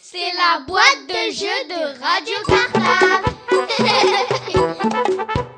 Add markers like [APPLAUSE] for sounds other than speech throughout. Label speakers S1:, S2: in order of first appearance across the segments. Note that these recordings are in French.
S1: C'est la boîte de jeu de Radio Cartable. [LAUGHS]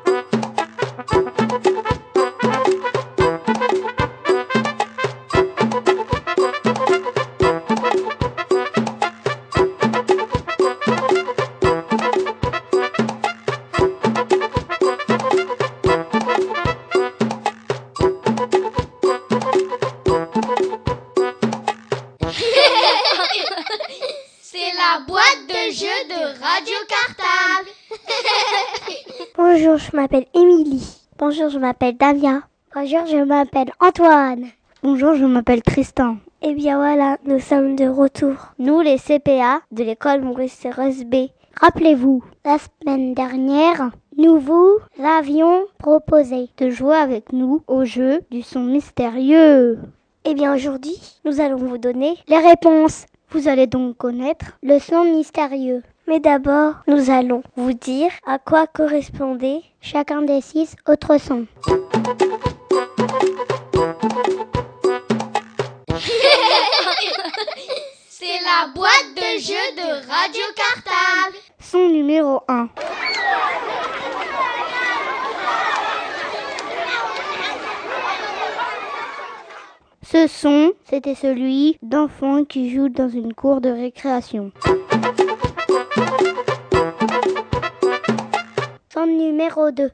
S2: Bonjour, je m'appelle Émilie. Bonjour, je m'appelle Davia. Bonjour, je m'appelle Antoine. Bonjour, je m'appelle Tristan. Eh bien voilà, nous sommes de retour. Nous, les CPA de l'école Maurice B. Rappelez-vous, la semaine dernière, nous vous avions proposé de jouer avec nous au jeu du son mystérieux. Eh bien aujourd'hui, nous allons vous donner les réponses. Vous allez donc connaître le son mystérieux. Mais d'abord, nous allons vous dire à quoi correspondait chacun des six autres sons. [LAUGHS]
S1: C'est la boîte de jeu de Radio Cartable.
S2: Son numéro 1. Ce son, c'était celui d'enfants qui jouent dans une cour de récréation. Son numéro 2.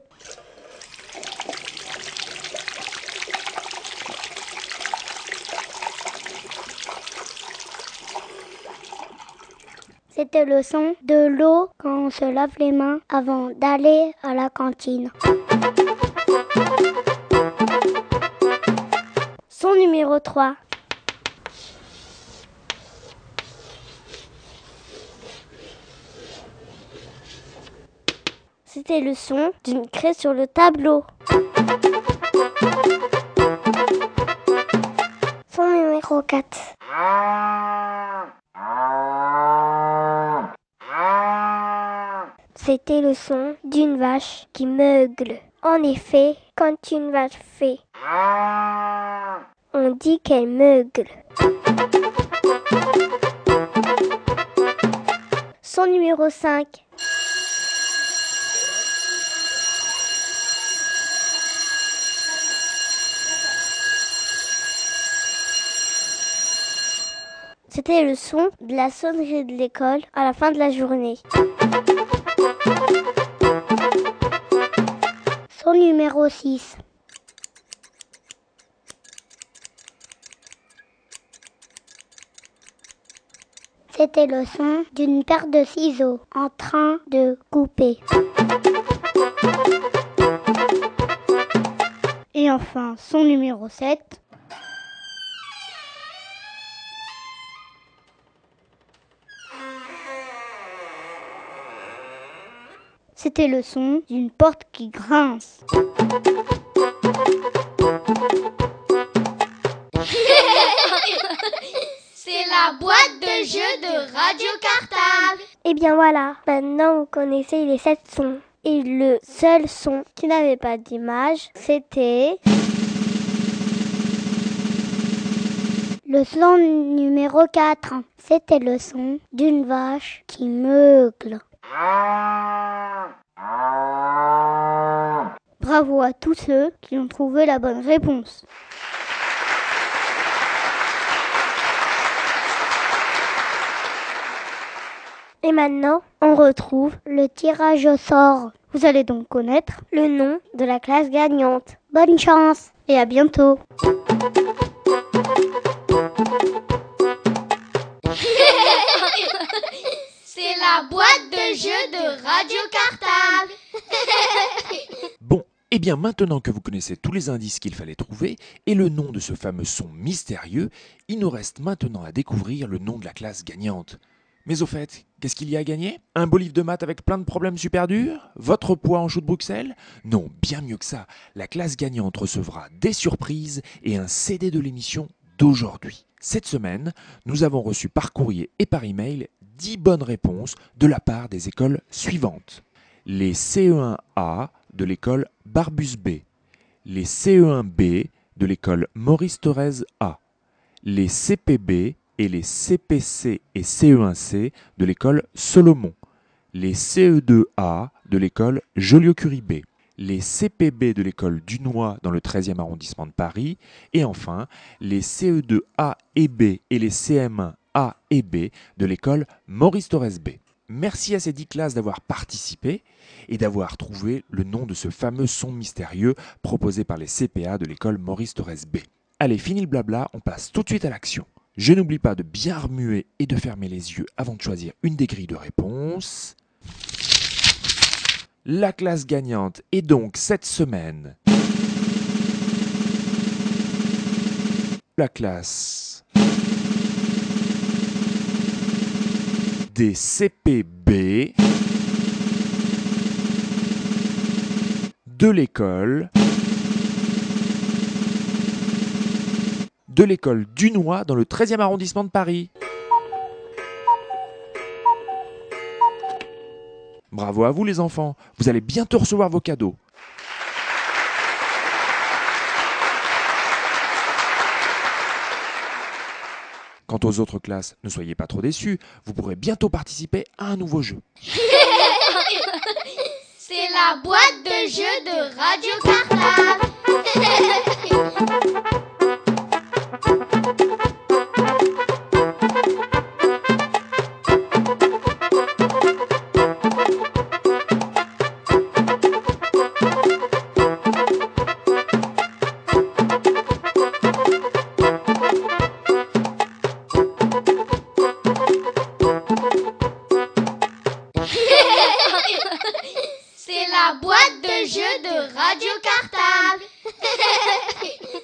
S2: C'était le son de l'eau quand on se lave les mains avant d'aller à la cantine. Son numéro 3. C'était le son d'une craie sur le tableau. Son numéro 4. C'était le son d'une vache qui meugle. En effet, quand une vache fait, on dit qu'elle meugle. Son numéro 5. C'était le son de la sonnerie de l'école à la fin de la journée. Son numéro 6. C'était le son d'une paire de ciseaux en train de couper. Et enfin, son numéro 7. C'était le son d'une porte qui grince. [LAUGHS]
S1: C'est la boîte de jeu de Radio Cartable.
S2: Et bien voilà, maintenant vous connaissez les sept sons. Et le seul son qui n'avait pas d'image, c'était le son numéro 4. C'était le son d'une vache qui meugle. Bravo à tous ceux qui ont trouvé la bonne réponse. Et maintenant, on retrouve le tirage au sort. Vous allez donc connaître le nom de la classe gagnante. Bonne chance et à bientôt.
S1: La boîte de jeu de Radio Cartable. [LAUGHS]
S3: Bon, et bien maintenant que vous connaissez tous les indices qu'il fallait trouver et le nom de ce fameux son mystérieux, il nous reste maintenant à découvrir le nom de la classe gagnante. Mais au fait, qu'est-ce qu'il y a à gagner? Un beau de maths avec plein de problèmes super durs? Votre poids en chou de Bruxelles? Non, bien mieux que ça. La classe gagnante recevra des surprises et un CD de l'émission d'aujourd'hui. Cette semaine, nous avons reçu par courrier et par email 10 bonnes réponses de la part des écoles suivantes. Les CE1A de l'école Barbus B, les CE1B de l'école Maurice Thorez A, les CPB et les CPC et CE1C de l'école Solomon, les CE2A de l'école Joliot-Curie B, les CPB de l'école Dunois dans le 13e arrondissement de Paris, et enfin les CE2A et B et les CM1A et B de l'école Maurice Torres B. Merci à ces dix classes d'avoir participé et d'avoir trouvé le nom de ce fameux son mystérieux proposé par les CPA de l'école Maurice Torres B. Allez, fini le blabla, on passe tout de suite à l'action. Je n'oublie pas de bien remuer et de fermer les yeux avant de choisir une des grilles de réponse. La classe gagnante est donc cette semaine la classe des CPB de l'école de l'école Dunois dans le 13e arrondissement de Paris. Bravo à vous les enfants, vous allez bientôt recevoir vos cadeaux. Quant aux autres classes, ne soyez pas trop déçus, vous pourrez bientôt participer à un nouveau jeu. [LAUGHS]
S1: C'est la boîte de jeux de Radio Cartable. [LAUGHS]